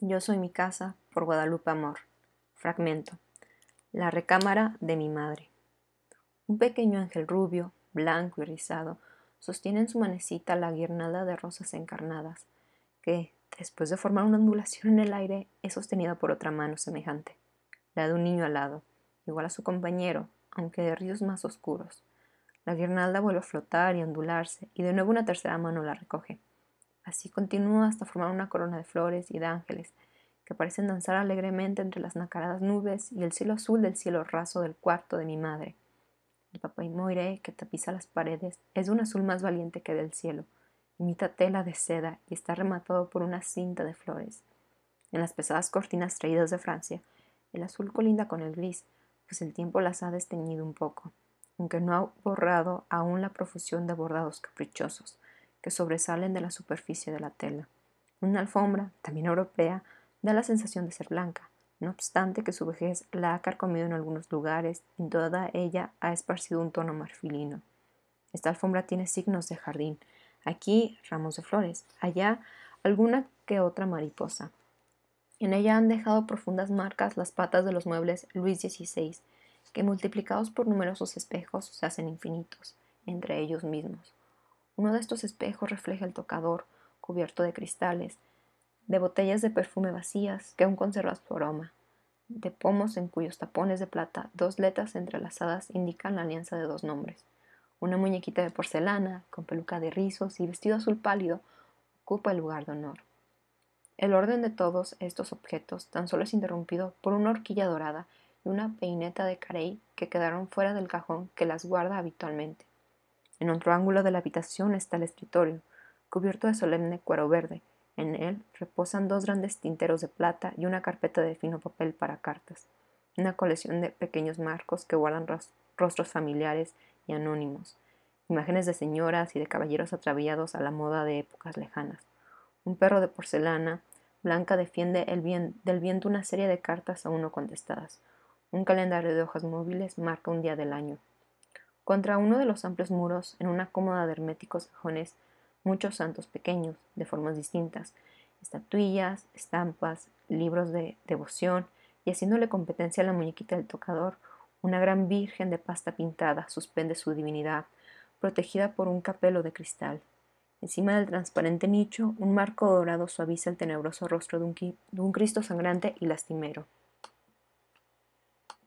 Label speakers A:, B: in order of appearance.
A: Yo soy mi casa por Guadalupe Amor. Fragmento. La recámara de mi madre. Un pequeño ángel rubio, blanco y rizado, sostiene en su manecita la guirnalda de rosas encarnadas, que, después de formar una ondulación en el aire, es sostenida por otra mano semejante, la de un niño alado, igual a su compañero, aunque de ríos más oscuros. La guirnalda vuelve a flotar y ondularse, y de nuevo una tercera mano la recoge. Así continúa hasta formar una corona de flores y de ángeles, que parecen danzar alegremente entre las nacaradas nubes y el cielo azul del cielo raso del cuarto de mi madre. El moire que tapiza las paredes es de un azul más valiente que del cielo, imita tela de seda y está rematado por una cinta de flores. En las pesadas cortinas traídas de Francia, el azul colinda con el gris, pues el tiempo las ha desteñido un poco, aunque no ha borrado aún la profusión de bordados caprichosos, que sobresalen de la superficie de la tela. Una alfombra, también europea, da la sensación de ser blanca, no obstante que su vejez la ha carcomido en algunos lugares y toda ella ha esparcido un tono marfilino. Esta alfombra tiene signos de jardín, aquí ramos de flores, allá alguna que otra mariposa. En ella han dejado profundas marcas las patas de los muebles Luis XVI, que multiplicados por numerosos espejos se hacen infinitos, entre ellos mismos. Uno de estos espejos refleja el tocador, cubierto de cristales, de botellas de perfume vacías que aún conservan su aroma, de pomos en cuyos tapones de plata dos letras entrelazadas indican la alianza de dos nombres. Una muñequita de porcelana, con peluca de rizos y vestido azul pálido, ocupa el lugar de honor. El orden de todos estos objetos tan solo es interrumpido por una horquilla dorada y una peineta de carey que quedaron fuera del cajón que las guarda habitualmente. En otro ángulo de la habitación está el escritorio, cubierto de solemne cuero verde. En él reposan dos grandes tinteros de plata y una carpeta de fino papel para cartas, una colección de pequeños marcos que guardan rostros familiares y anónimos, imágenes de señoras y de caballeros atraviados a la moda de épocas lejanas. Un perro de porcelana blanca defiende el del viento una serie de cartas aún no contestadas. Un calendario de hojas móviles marca un día del año. Contra uno de los amplios muros, en una cómoda de herméticos cajones, muchos santos pequeños, de formas distintas, estatuillas, estampas, libros de devoción, y haciéndole competencia a la muñequita del tocador, una gran virgen de pasta pintada suspende su divinidad, protegida por un capelo de cristal. Encima del transparente nicho, un marco dorado suaviza el tenebroso rostro de un, de un Cristo sangrante y lastimero.